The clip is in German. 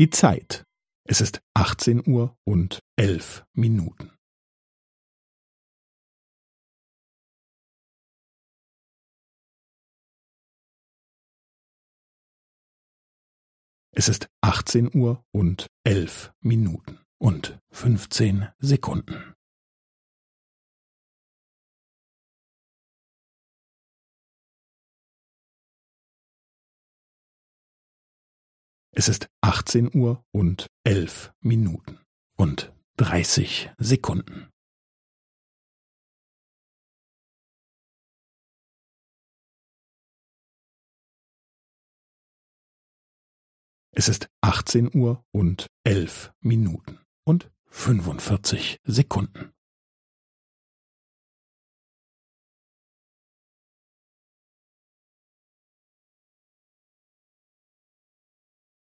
Die Zeit. Es ist 18 Uhr und 11 Minuten. Es ist 18 Uhr und 11 Minuten und 15 Sekunden. Es ist 18 Uhr und 11 Minuten und 30 Sekunden. Es ist 18 Uhr und 11 Minuten und 45 Sekunden.